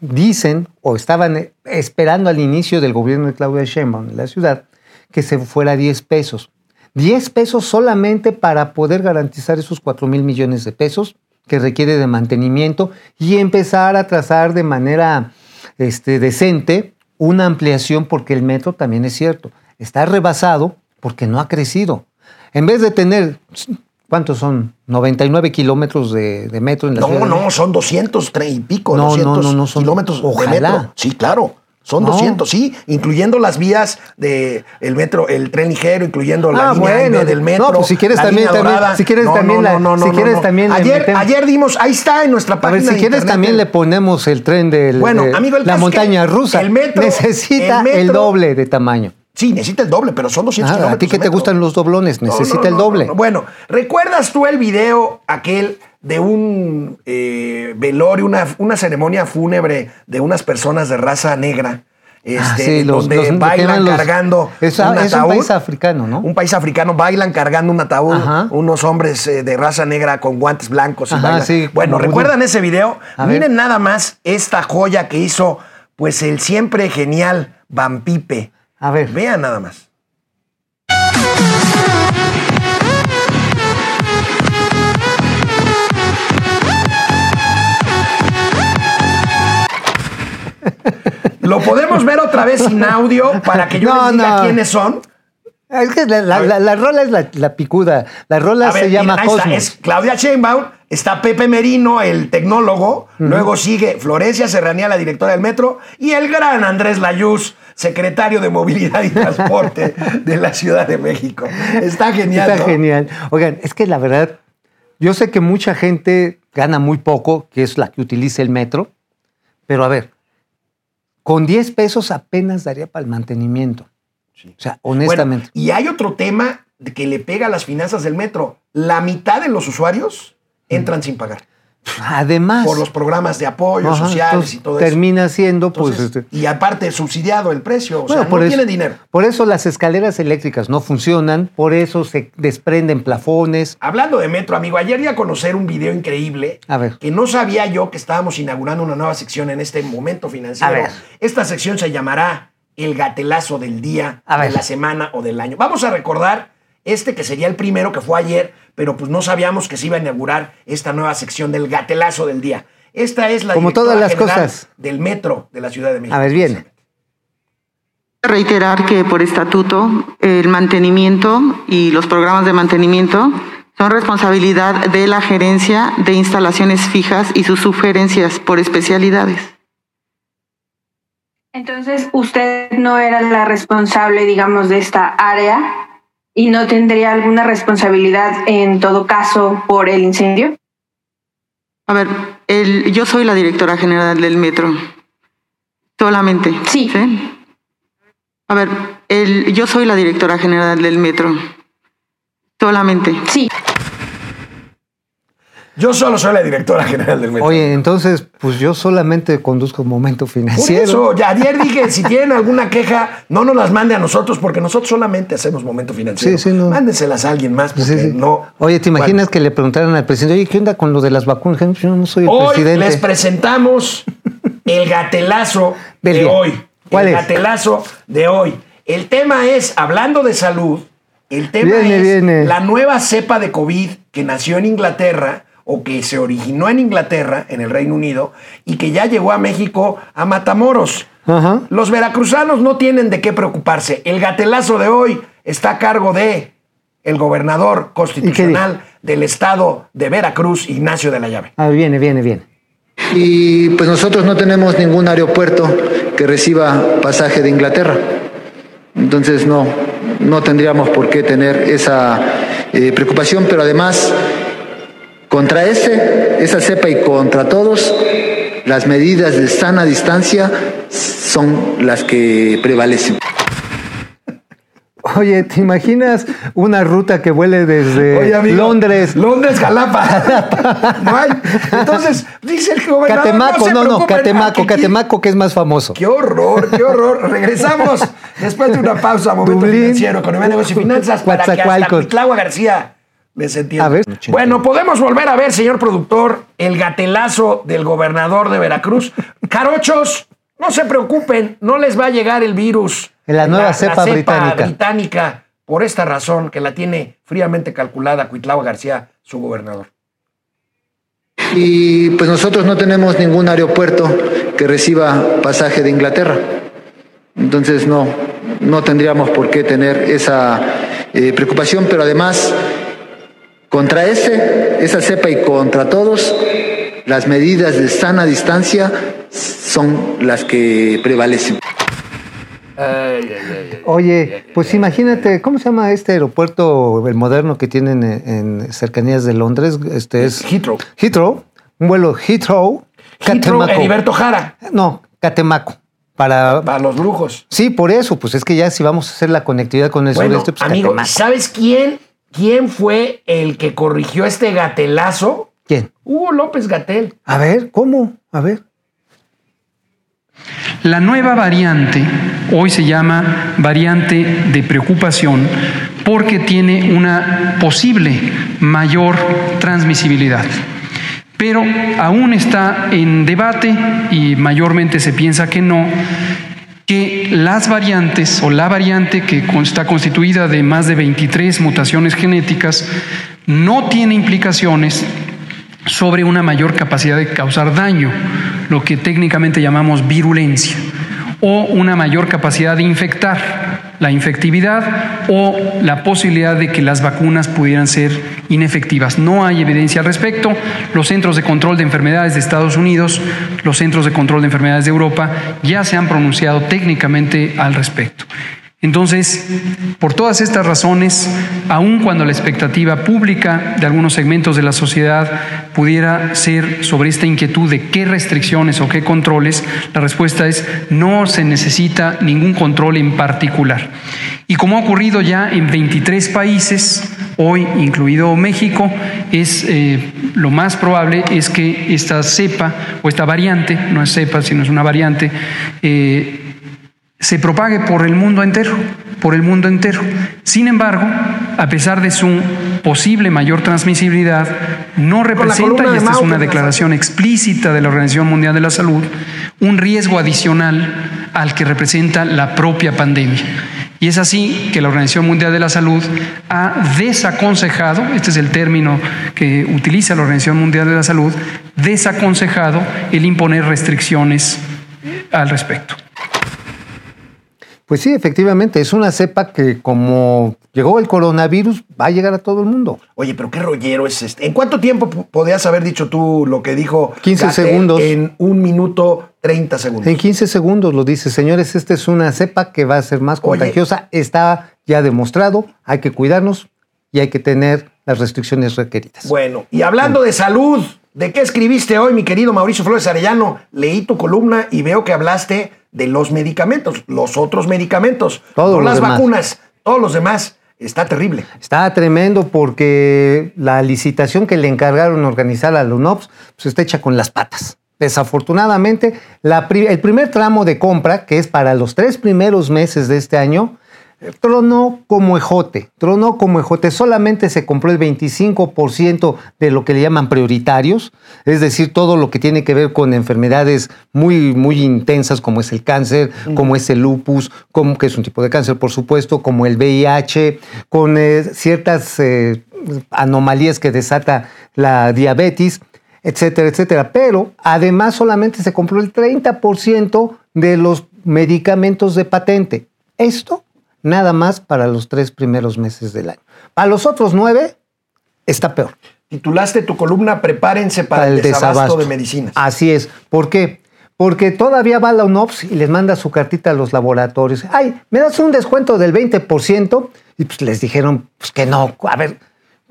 B: dicen o estaban esperando al inicio del gobierno de Claudia Sheinbaum en la ciudad, que se fuera a 10 pesos. 10 pesos solamente para poder garantizar esos 4 mil millones de pesos que requiere de mantenimiento y empezar a trazar de manera este, decente una ampliación porque el metro también es cierto, está rebasado porque no ha crecido. En vez de tener, ¿cuántos son? 99 kilómetros de, de metro en la ciudad.
A: No,
B: de
A: no,
B: México.
A: son 200 tre- y pico,
B: No, no,
A: 200
B: no, no, son-
A: kilómetros
B: ojalá.
A: de metro. Sí, claro. Son
B: No.
A: 200, sí, incluyendo las vías del metro, el tren ligero, incluyendo la
B: Ah,
A: línea
B: bueno.
A: Del metro.
B: No, pues si quieres
A: la
B: también- también- si quieres también la- si quieres también
A: Ayer, ayer dimos, ahí está en nuestra
B: A
A: página
B: ver, si
A: de
B: quieres
A: internet,
B: también
A: el-
B: le ponemos el tren de
A: Bueno, amigo, el
B: la montaña rusa.
A: el metro-
B: necesita
A: el
B: el, doble de tamaño.
A: Sí, necesita el doble, pero son 200
B: Ah,
A: kilómetros.
B: a ti que te
A: metro.
B: gustan los doblones, necesita
A: no,
B: el doble.
A: no, no. Bueno, ¿recuerdas tú el video aquel de un eh, velorio, una, una ceremonia fúnebre de unas personas de raza negra? Este,
B: Ah, sí, los-
A: donde
B: los-
A: bailan
B: los-
A: cargando
B: Es-
A: un
B: es un
A: ataúd.
B: país africano, ¿no?
A: Un país africano, bailan cargando un ataúd,
B: Ajá.
A: unos hombres eh, de raza negra con guantes blancos. y
B: Ajá,
A: bailan.
B: sí,
A: bueno, ¿recuerdan ese video?
B: A
A: Miren
B: ver.
A: nada más esta joya que hizo pues el siempre genial Vampipe.
B: A ver.
A: Vean nada más. Lo podemos ver otra vez sin audio para que yo
B: No,
A: les diga
B: no.
A: quiénes son.
B: Es que la, la-
A: A ver.
B: la- la rola es la, picuda. La rola
A: A ver,
B: se llama
A: mira, está, es Claudia Sheinbaum, está Pepe Merino, el tecnólogo, luego sigue Florencia Serranía, la directora del metro, y el gran Andrés Layuz, secretario de Movilidad y Transporte de la Ciudad de México. Está genial.
B: Está
A: ¿no?
B: genial. Oigan, es que la verdad, yo sé que mucha gente gana muy poco, que es la que utiliza el metro, pero a ver, con 10 pesos apenas daría para el mantenimiento. O sea, honestamente.
A: Bueno, y hay otro tema que le pega a las finanzas del metro. La mitad de los usuarios entran sin pagar
B: Además,
A: por los programas de apoyo
B: ajá,
A: sociales y todo eso.
B: termina siendo, pues, este,
A: y aparte subsidiado el precio, o
B: Bueno,
A: sea,
B: por
A: no
B: eso-
A: tiene dinero.
B: Por eso las escaleras eléctricas no funcionan, por eso se desprenden plafones.
A: Hablando de metro, amigo, ayer di a conocer un video increíble
B: A ver.
A: que no sabía yo que estábamos inaugurando una nueva sección en este momento financiero.
B: A ver.
A: Esta sección se llamará El gatelazo del día,
B: A
A: de
B: ver.
A: la semana o del año. Vamos a recordar este que sería el primero que fue ayer, pero pues no sabíamos que se iba a inaugurar esta nueva sección del gatelazo del día. Esta es la
B: Como todas las cosas.
A: del metro de la Ciudad de México.
B: A ver, viene.
E: Reiterar que por estatuto el mantenimiento y los programas de mantenimiento son responsabilidad de la gerencia de instalaciones fijas y sus sugerencias por especialidades.
F: Entonces, usted no era la responsable, digamos, de esta área y no tendría alguna responsabilidad en todo caso por el incendio.
E: A ver, el, yo soy la directora general del metro. Solamente.
F: Sí.
E: A ver, el, yo soy la directora general del metro. Solamente.
F: Sí.
A: Yo solo soy la directora general del metro.
B: Oye, entonces, pues yo solamente conduzco Momento
A: Por
B: Financiero.
A: eso, ya ayer dije, si tienen alguna queja, no nos las mande a nosotros, porque nosotros solamente hacemos momento financiero.
B: Sí, sí, no.
A: Mándenselas a alguien más, porque
B: Sí, sí.
A: no.
B: Oye, ¿te imaginas que le preguntaran al presidente, oye, ¿qué onda con lo de las vacunas? Yo no soy el
A: Hoy
B: presidente.
A: les presentamos el gatelazo de hoy.
B: ¿Cuál
A: el
B: es?
A: gatelazo de hoy. El tema es, hablando de salud, el tema
B: Viene,
A: es
B: viene.
A: la nueva cepa de COVID que nació en Inglaterra o que se originó en Inglaterra, en el Reino Unido, y que ya llegó a México a Matamoros.
B: Ajá.
A: Los veracruzanos no tienen de qué preocuparse. El gatelazo de hoy está a cargo de el gobernador constitucional del estado de Veracruz, Ignacio de la Llave.
B: Ah, viene, viene, viene.
G: Y pues nosotros no tenemos ningún aeropuerto que reciba pasaje de Inglaterra. Entonces no, no tendríamos por qué tener esa eh, preocupación, pero además contra ese, esa cepa y contra todos, las medidas de sana distancia son las que prevalecen.
B: Oye, ¿te imaginas una ruta que vuele desde
A: Oye, amigo,
B: Londres?
A: Londres, Jalapa. no hay. Entonces, dice el gobernador.
B: Catemaco,
A: se
B: no, no,
A: preocupen,
B: Catemaco, Catemaco que es más famoso.
A: Qué horror, qué horror. Regresamos después de una pausa, momento
B: Dublín.
A: financiero, economía, negocio y finanzas, para que hasta García.
B: A ver.
A: Bueno, podemos volver a ver, señor productor, el gatelazo del gobernador de Veracruz. Carochos, no se preocupen, no les va a llegar el virus.
B: La nueva cepa británica.
A: británica, por esta razón que la tiene fríamente calculada Cuitlagua García, su gobernador.
G: Y pues nosotros no tenemos ningún aeropuerto que reciba pasaje de Inglaterra. Entonces no, no tendríamos por qué tener esa eh, preocupación, pero además contra ese, esa cepa y contra todos, las medidas de sana distancia son las que prevalecen.
B: Oye, pues imagínate, ¿cómo se llama este aeropuerto, el moderno que tienen en, en cercanías de Londres? Este es
A: Heathrow.
B: Heathrow, un vuelo Heathrow,
A: Heathrow. Heriberto Jara,
B: No, Catemaco. Para,
A: para los lujos.
B: sí, por eso, pues es que ya si vamos a hacer la conectividad con el
A: Bueno,
B: sureste, pues
A: amigo,
B: Catemaco.
A: ¿sabes quién, quién fue el que corrigió este gatelazo?
B: ¿Quién?
A: Hugo López Gatel.
B: A ver, ¿cómo? A ver.
H: La nueva variante hoy se llama variante de preocupación porque tiene una posible mayor transmisibilidad. Pero aún está en debate y mayormente se piensa que no, que las variantes o la variante que está constituida de más de 23 mutaciones genéticas no tiene implicaciones sobre una mayor capacidad de causar daño, lo que técnicamente llamamos virulencia, o una mayor capacidad de infectar, la infectividad o la posibilidad de que las vacunas pudieran ser inefectivas. No hay evidencia al respecto. Los centros de control de enfermedades de Estados Unidos, los centros de control de enfermedades de Europa ya se han pronunciado técnicamente al respecto. Entonces, por todas estas razones, aun cuando la expectativa pública de algunos segmentos de la sociedad pudiera ser sobre esta inquietud de qué restricciones o qué controles, la respuesta es no se necesita ningún control en particular. Y como ha ocurrido ya en 23 países, hoy incluido México, es eh, lo más probable es que esta cepa o esta variante, no es cepa, sino es una variante, eh, se propague por el mundo entero, por el mundo entero. Sin embargo, a pesar de su posible mayor transmisibilidad, no representa, y esta es una
A: pues,
H: declaración explícita de la Organización Mundial de la Salud, un riesgo adicional al que representa la propia pandemia. Y es así que la Organización Mundial de la Salud ha desaconsejado, este es el término que utiliza la Organización Mundial de la Salud, desaconsejado el imponer restricciones al respecto.
B: Pues sí, efectivamente, es una cepa que como llegó el coronavirus, va a llegar a todo el mundo.
A: Oye, pero qué rollero es este. ¿En cuánto tiempo podías haber dicho tú lo que dijo
B: 15
A: Gatell
B: segundos.
A: En un minuto 30 segundos.
B: En 15 segundos lo dice, señores, esta es una cepa que va a ser más
A: Oye.
B: contagiosa, está ya demostrado, hay que cuidarnos y hay que tener las restricciones requeridas.
A: Bueno, y hablando de salud, ¿de qué escribiste hoy, mi querido Mauricio Flores Arellano? Leí tu columna y veo que hablaste de los medicamentos, los otros medicamentos, no
B: los
A: las
B: demás.
A: vacunas, todos los demás. Está terrible.
B: Está tremendo porque la licitación que le encargaron organizar a la UNOPS pues está hecha con las patas. Desafortunadamente, la pri- el primer tramo de compra, que es para los tres primeros meses de este año, tronó como ejote, tronó como ejote. Solamente se compró el 25% de lo que le llaman prioritarios, es decir, todo lo que tiene que ver con enfermedades muy, muy intensas como es el cáncer, como es el lupus, como, que es un tipo de cáncer, por supuesto, como el VIH, con eh, ciertas eh, anomalías que desata la diabetes, etcétera, etcétera. Pero además solamente se compró el 30% de los medicamentos de patente. Esto nada más para los tres primeros meses del año. Para los otros nueve está peor.
A: Titulaste tu columna Prepárense para, el desabasto, de medicinas.
B: Así es. ¿Por qué? Porque todavía va la UNOPS y les manda su cartita a los laboratorios. Ay, ¿me das un descuento del 20%? Y pues les dijeron pues que no. A ver,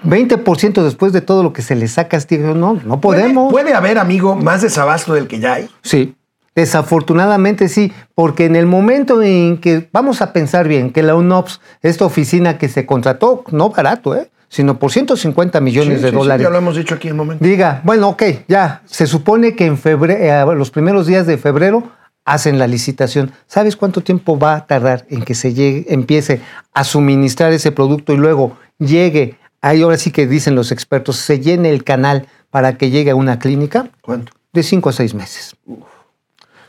B: 20% después de todo lo que se les saca, no, no podemos.
A: ¿Puede, ¿Puede haber, amigo, más desabasto del que ya hay?
B: Sí, desafortunadamente sí, porque en el momento en que, vamos a pensar bien, que la UNOPS, esta oficina que se contrató, no barato, ¿eh? sino por 150 millones
A: Sí,
B: de
A: sí, sí,
B: dólares.
A: ya lo hemos dicho aquí en un momento.
B: Diga, bueno, ok, ya, se supone que en febrero, los primeros días de febrero hacen la licitación. ¿Sabes cuánto tiempo va a tardar en que se llegue, empiece a suministrar ese producto y luego llegue, ahí ahora sí que dicen los expertos, se llene el canal para que llegue a una clínica?
A: ¿Cuánto?
B: De cinco a seis meses.
A: Bueno,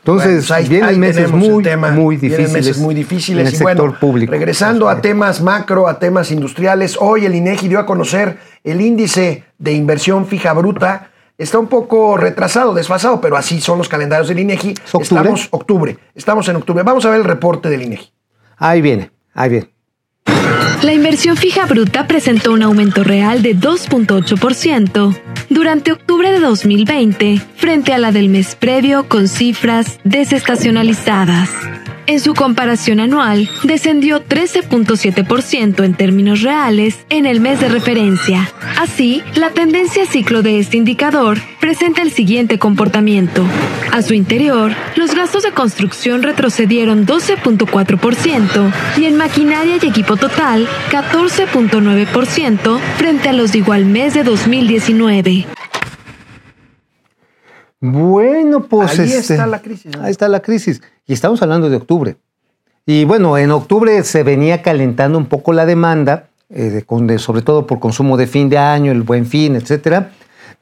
B: Entonces,
A: pues ahí-
B: vienen
A: ahí
B: meses muy,
A: tema.
B: muy
A: Vienen
B: difíciles.
A: meses muy difíciles.
B: en el
A: y bueno,
B: sector público.
A: Regresando a temas macro, a temas industriales, hoy el INEGI dio a conocer el índice de inversión fija bruta. Está un poco retrasado, desfasado, pero así son los calendarios del INEGI.
B: ¿Es octubre?
A: Estamos octubre. Estamos en octubre. Vamos a ver el reporte del INEGI.
B: Ahí viene, ahí viene.
I: La inversión fija bruta presentó un aumento real de 2.8% durante octubre de 2020 frente a la del mes previo con cifras desestacionalizadas. En su comparación anual, descendió 13.7% en términos reales en el mes de referencia. Así, la tendencia ciclo de este indicador presenta el siguiente comportamiento. A su interior, los gastos de construcción retrocedieron 12.4% y en maquinaria y equipo total 14.9% frente a los de igual mes de 2019.
B: Bueno, pues
A: Ahí
B: este,
A: está la crisis, ¿no?
B: Ahí está la crisis. Y estamos hablando de octubre. Y bueno, en octubre se venía calentando un poco la demanda, eh, de con- de- sobre todo por consumo de fin de año, el buen fin, etcétera.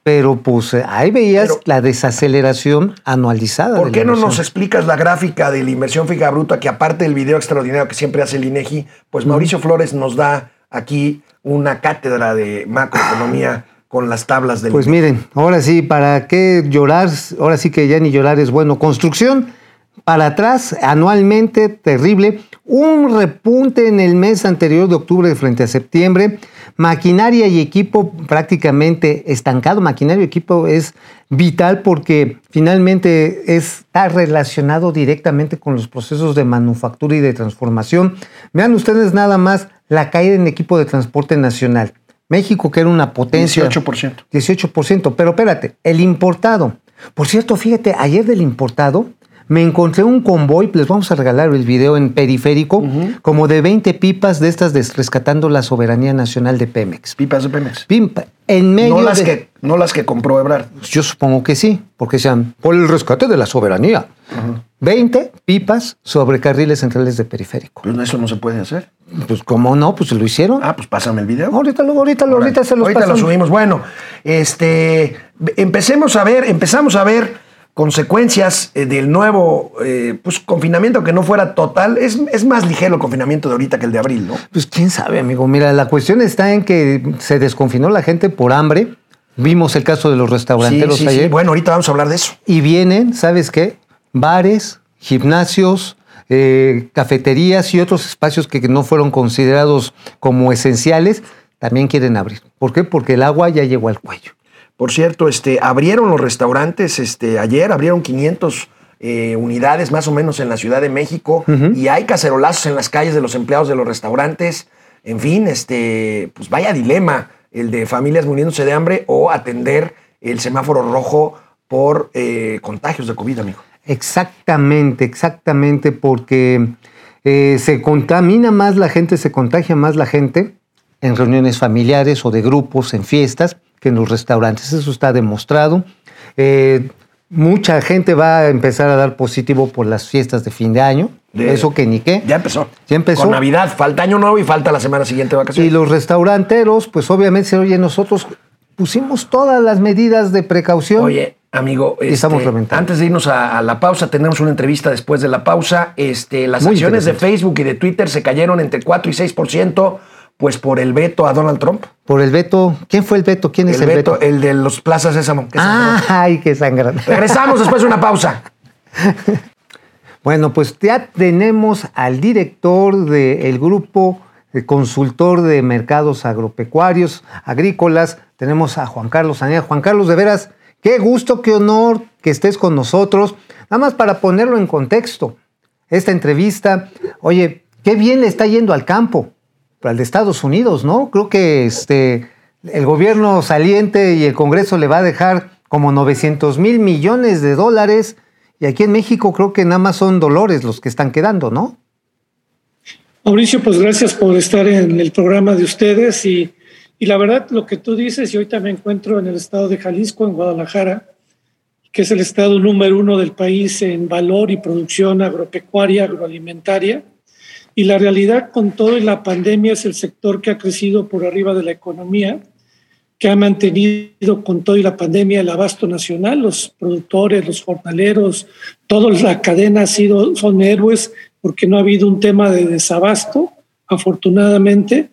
B: Pero pues ahí veías
A: Pero-
B: la desaceleración anualizada.
A: ¿Por
B: de
A: qué
B: la
A: no nos explicas la gráfica de la inversión fija bruta que aparte del video extraordinario que siempre hace el INEGI, pues Mauricio Flores nos da aquí una cátedra de macroeconomía con las tablas del
B: Pues
A: INEGI.
B: miren, ahora sí, ¿para qué llorar? Ahora sí que ya ni llorar es bueno. Construcción, para atrás, anualmente, terrible. Un repunte en el mes anterior de octubre frente a septiembre. Maquinaria y equipo prácticamente estancado. Maquinaria y equipo es vital porque finalmente está relacionado directamente con los procesos de manufactura y de transformación. Vean ustedes nada más la caída en equipo de transporte nacional. México, que era una potencia.
A: 18%.
B: 18%. Pero espérate, el importado. Por cierto, fíjate, ayer del importado me encontré un convoy, les vamos a regalar el video en periférico, como de 20 pipas de estas de rescatando la soberanía nacional de Pemex.
A: Pipas de Pemex.
B: Pimpa, en medio
A: No las,
B: de-
A: que, no las que compró Ebrard.
B: Yo supongo que sí, porque sean por el rescate de la soberanía. 20 pipas sobre carriles centrales de periférico.
A: Pues eso no se puede hacer.
B: Pues cómo no, pues lo hicieron.
A: Ah, pues pásame el video.
B: ahorita lo, ahorita lo, ahorita se los
A: Ahorita lo subimos. Bueno, este, empecemos a ver, empezamos a ver consecuencias eh, del nuevo eh, pues, confinamiento que no fuera total. Es, es más ligero el confinamiento de ahorita que el de abril, ¿no?
B: Pues quién sabe, amigo. Mira, la cuestión está en que se desconfinó la gente por hambre. Vimos el caso de los restauranteros
A: Sí, sí,
B: ayer.
A: sí. Bueno, ahorita vamos a hablar de eso.
B: Y vienen, ¿sabes qué? Bares, gimnasios, eh, cafeterías y otros espacios que no fueron considerados como esenciales, también quieren abrir. ¿Por qué? Porque el agua ya llegó al cuello.
A: Por cierto, este, abrieron los restaurantes este, ayer, abrieron 500 eh, unidades más o menos en la Ciudad de México y hay cacerolazos en las calles de los empleados de los restaurantes. En fin, este, pues vaya dilema el de familias muriéndose de hambre o atender el semáforo rojo por eh, contagios de COVID, amigo.
B: Exactamente, exactamente, porque eh, se contamina más la gente, se contagia más la gente en reuniones familiares o de grupos, en fiestas, que en los restaurantes. Eso está demostrado. Eh, mucha gente va a empezar a dar positivo por las fiestas de fin de año.
A: De-
B: Eso que ni qué.
A: Ya empezó.
B: Ya empezó.
A: Con Navidad, falta Año Nuevo y falta la semana siguiente de
B: Y
A: vacaciones.
B: los restauranteros, pues obviamente, oye, nosotros pusimos todas las medidas de precaución.
A: Oye, amigo,
B: Y estamos
A: este, antes de irnos a, a la pausa, tenemos una entrevista después de la pausa. Este, las
B: Muy
A: acciones de. Facebook y de Twitter se cayeron entre 4 y 6%, pues por el veto a Donald Trump.
B: Por el veto. ¿Quién fue el veto? ¿Quién es
A: El
B: el
A: veto,
B: veto?
A: el de los Plazas Sésamo. que
B: Ah, ay, qué sangrante.
A: Regresamos después de una pausa.
B: Bueno, pues ya tenemos al director del grupo de consultor de mercados agropecuarios, agrícolas. Tenemos a Juan Carlos Anía. Juan Carlos, de veras, qué gusto, qué honor que estés con nosotros. Nada más para ponerlo en contexto, esta entrevista, oye, qué bien le está yendo al campo, al de Estados Unidos, ¿no? Creo que este, el gobierno saliente y el Congreso le va a dejar como 900 mil millones de dólares y aquí en México creo que nada más son dolores los que están quedando, ¿no?
J: Mauricio, pues gracias por estar en el programa de ustedes y, y la verdad lo que tú dices, y ahorita me encuentro en el estado de Jalisco, en Guadalajara, que es el estado número uno del país en valor y producción agropecuaria, agroalimentaria. Y la realidad con todo y la pandemia es el sector que ha crecido por arriba de la economía, que ha mantenido con todo y la pandemia el abasto nacional, los productores, los jornaleros, toda la cadena ha sido, son héroes porque no ha habido un tema de desabasto, afortunadamente.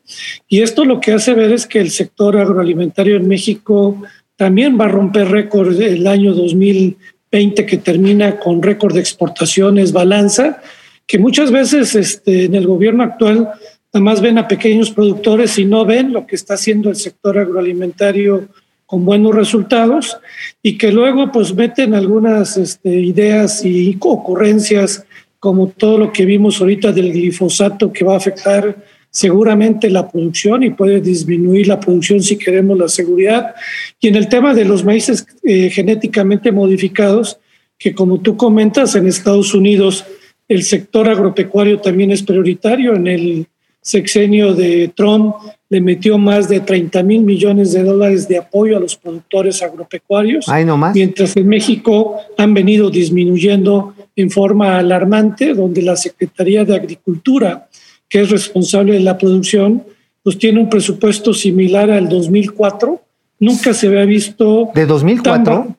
J: Y esto lo que hace ver es que el sector agroalimentario en México también va a romper récord el año 2020 que termina con récord de exportaciones, balanza, que muchas veces este, en el gobierno actual nada más ven a pequeños productores y no ven lo que está haciendo el sector agroalimentario con buenos resultados y que luego pues meten algunas este, ideas y ocurrencias como todo lo que vimos ahorita del glifosato que va a afectar seguramente la producción y puede disminuir la producción si queremos la seguridad. Y en el tema de los maíces eh, genéticamente modificados, que como tú comentas, en Estados Unidos el sector agropecuario también es prioritario. En el sexenio de Trump le metió más de 30 mil millones de dólares de apoyo a los productores agropecuarios, mientras en México han venido disminuyendo en forma alarmante, donde la Secretaría de Agricultura que es responsable de la producción, pues tiene un presupuesto similar al 2004. Nunca se había visto...
B: ¿De 2004?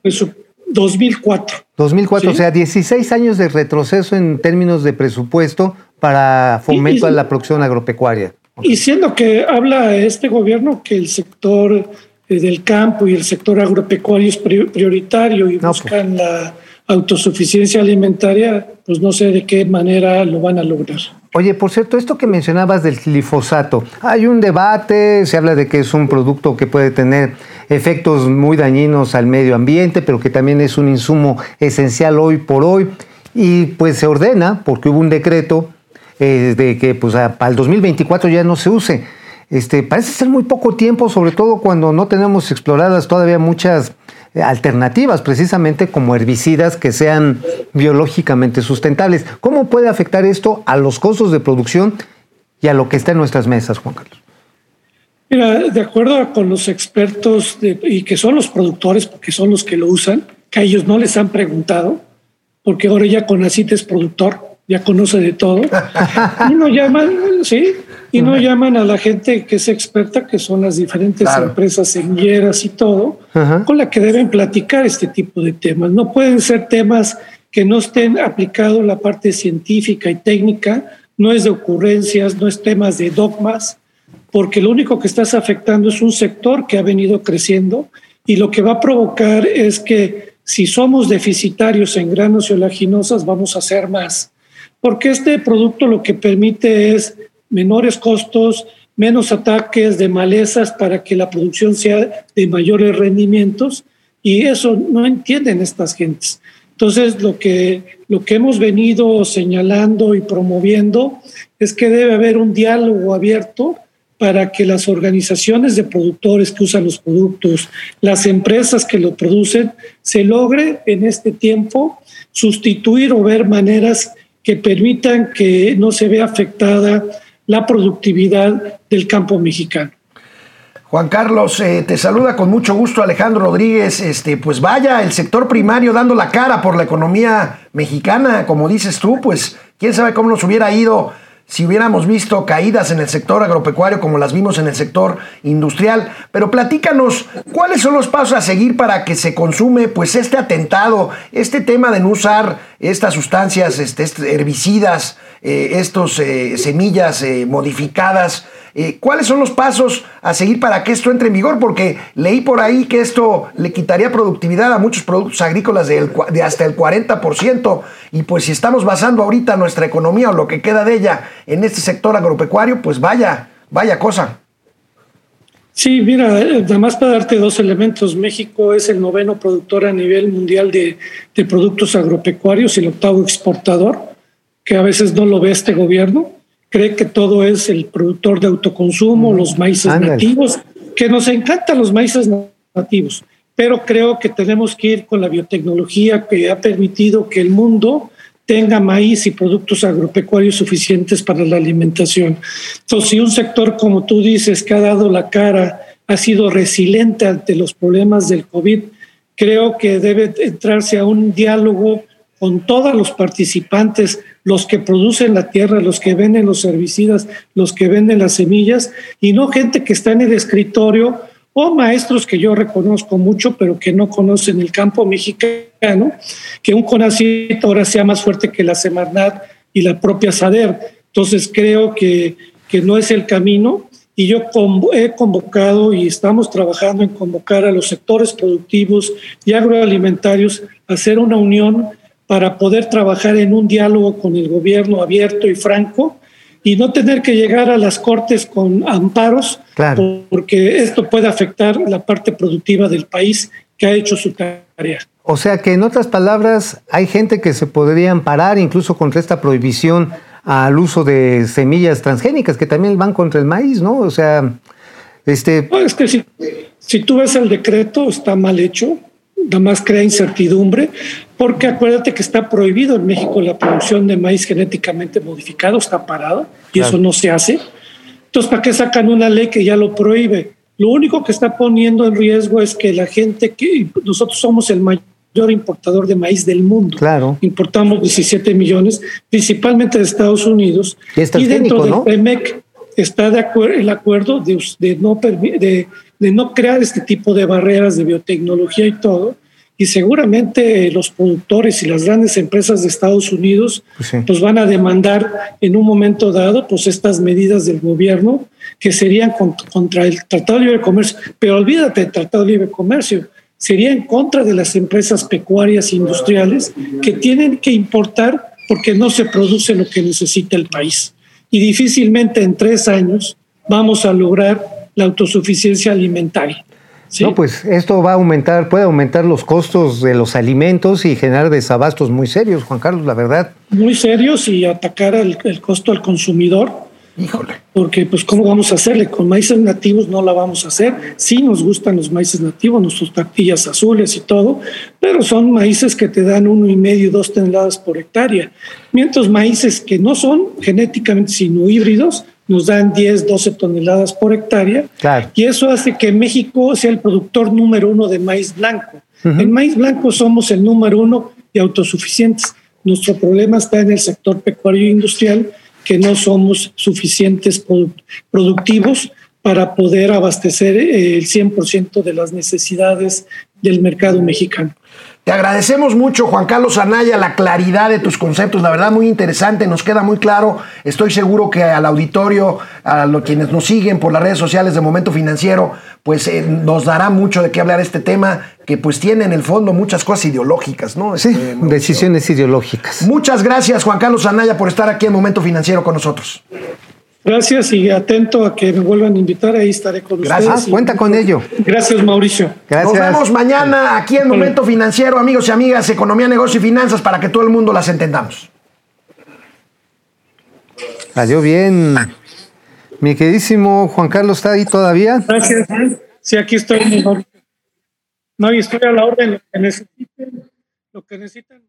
J: 2004.
B: 2004, o sea, 16 años de retroceso en términos de presupuesto para fomento a la producción agropecuaria.
J: Y siendo que habla este gobierno que el sector eh, del campo y el sector agropecuario es prioritario y pues. buscan la autosuficiencia alimentaria, pues no sé de qué manera lo van a lograr.
B: Oye, por cierto, esto que mencionabas del glifosato, hay un debate, se habla de que es un producto que puede tener efectos muy dañinos al medio ambiente, pero que también es un insumo esencial hoy por hoy, y pues se ordena, porque hubo un decreto eh, de que pues para el 2024 ya no se use. Este, parece ser muy poco tiempo, sobre todo cuando no tenemos exploradas todavía muchas alternativas, precisamente como herbicidas que sean biológicamente sustentables. ¿Cómo puede afectar esto a los costos de producción y a lo que está en nuestras mesas, Juan Carlos?
J: Mira, de acuerdo con los expertos y que son los productores, porque son los que lo usan, que a ellos no les han preguntado, porque ahora ya con Conacit es productor, ya conoce de todo, y no llaman, sí, y no llaman a la gente que es experta, que son las diferentes empresas semilleras y todo, con la que deben platicar este tipo de temas. No pueden ser temas que no estén aplicados la parte científica y técnica, no es de ocurrencias, no es temas de dogmas, porque lo único que estás afectando es un sector que ha venido creciendo y lo que va a provocar es que si somos deficitarios en granos y oleaginosas, vamos a hacer más. Porque este producto lo que permite es menores costos, menos ataques de malezas para que la producción sea de mayores rendimientos y eso no entienden estas gentes. Entonces, lo que, lo que hemos venido señalando y promoviendo es que debe haber un diálogo abierto para que las organizaciones de productores que usan los productos, las empresas que lo producen, se logre en este tiempo sustituir o ver maneras que permitan que no se vea afectada la productividad del campo mexicano.
A: Juan Carlos, eh, te saluda con mucho gusto Alejandro Rodríguez. Este, pues vaya, el sector primario dando la cara por la economía mexicana, como dices tú, pues quién sabe cómo nos hubiera ido si hubiéramos visto caídas en el sector agropecuario como las vimos en el sector industrial. Pero platícanos, ¿cuáles son los pasos a seguir para que se consume pues este atentado, este tema de no usar estas sustancias, este, herbicidas, eh, estos eh, semillas eh, modificadas? ¿Cuáles son los pasos a seguir para que esto entre en vigor? Porque leí por ahí que esto le quitaría productividad a muchos productos agrícolas de, de hasta el 40%. Y pues si estamos basando ahorita nuestra economía o lo que queda de ella en este sector agropecuario, pues vaya, vaya cosa.
J: Sí, mira, además para darte dos elementos, México es el noveno productor a nivel mundial de, de productos agropecuarios y el octavo exportador, que a veces no lo ve este gobierno. Cree que todo es el productor de autoconsumo, los maíces nativos, que nos encantan los maíces nativos, pero creo que tenemos que ir con la biotecnología que ha permitido que el mundo tenga maíz y productos agropecuarios suficientes para la alimentación. Entonces, si un sector, como tú dices, que ha dado la cara, ha sido resiliente ante los problemas del COVID, creo que debe entrarse a un diálogo con todos los participantes, los que producen la tierra, los que venden los herbicidas, los que venden las semillas, y no gente que está en el escritorio o maestros que yo reconozco mucho, pero que no conocen el campo mexicano, que un CONACYT ahora sea más fuerte que la Semarnat y la propia SADER. Entonces creo que, que no es el camino y yo he convocado y estamos trabajando en convocar a los sectores productivos y agroalimentarios a hacer una unión para poder trabajar en un diálogo con el gobierno abierto y franco y no tener que llegar a las cortes con amparos, porque esto puede afectar la parte productiva del país que ha hecho su tarea.
B: O sea que en otras palabras, hay gente que se podría amparar incluso contra esta prohibición al uso de semillas transgénicas que también van contra el maíz, ¿no? O sea, este...
J: es que si, si tú ves el decreto, está mal hecho, nada más crea incertidumbre, porque acuérdate que está prohibido en México la producción de maíz genéticamente modificado, está parado y eso no se hace. Entonces, ¿para qué sacan una ley que ya lo prohíbe? Lo único que está poniendo en riesgo es que la gente que nosotros somos el mayor importador de maíz del mundo.
B: Claro.
J: Importamos 17 millones, principalmente de Estados Unidos.
B: Y,
J: dentro
B: del
J: PEMEC está de acuerdo el acuerdo de, de no de, de no crear este tipo de barreras de biotecnología y todo y seguramente los productores y las grandes empresas de Estados Unidos pues, pues, van a demandar en un momento dado pues estas medidas del gobierno que serían contra el Tratado de Libre Comercio, pero olvídate del Tratado de Libre Comercio, sería en contra de las empresas pecuarias e industriales que tienen que importar porque no se produce lo que necesita el país. Y difícilmente en tres años vamos a lograr la autosuficiencia alimentaria.
B: No, pues esto va a aumentar, puede aumentar los costos de los alimentos y generar desabastos muy serios, Juan Carlos, la verdad.
J: Muy serios y atacar el, costo al consumidor.
B: Híjole.
J: Porque, pues, ¿cómo vamos a hacerle? Con maíces nativos no la vamos a hacer. Sí nos gustan los maíces nativos, nuestras tortillas azules y todo, pero son maíces que te dan uno y medio, dos toneladas por hectárea. Mientras maíces que no son genéticamente sino híbridos, nos dan 10, 12 toneladas por hectárea. Y eso hace que México sea el productor número uno de maíz blanco. En maíz blanco somos el número uno de autosuficientes. Nuestro problema está en el sector pecuario e industrial, que no somos suficientes productivos para poder abastecer el 100% de las necesidades del mercado mexicano.
A: Te agradecemos mucho, Juan Carlos Anaya, la claridad de tus conceptos, la verdad muy interesante, nos queda muy claro. Estoy seguro que al auditorio, a los quienes nos siguen por las redes sociales de Momento Financiero, pues eh, nos dará mucho de qué hablar este tema, que pues tiene en el fondo muchas cosas ideológicas, ¿no?
B: Sí, este, decisiones ideológicas.
A: Muchas gracias, Juan Carlos Anaya, por estar aquí en Momento Financiero con nosotros.
J: Gracias y atento a que me vuelvan a invitar, ahí estaré con
B: Gracias.
J: ustedes.
B: cuenta con ello.
J: Gracias, Mauricio.
A: Nos vemos mañana aquí en Momento Financiero, amigos y amigas, Economía, Negocio y Finanzas, para que todo el mundo las entendamos.
B: Salió bien. Mi queridísimo Juan Carlos, ¿está ahí todavía?
J: Gracias. Sí, aquí estoy. No, y estoy a la orden, lo que necesiten, lo que necesiten.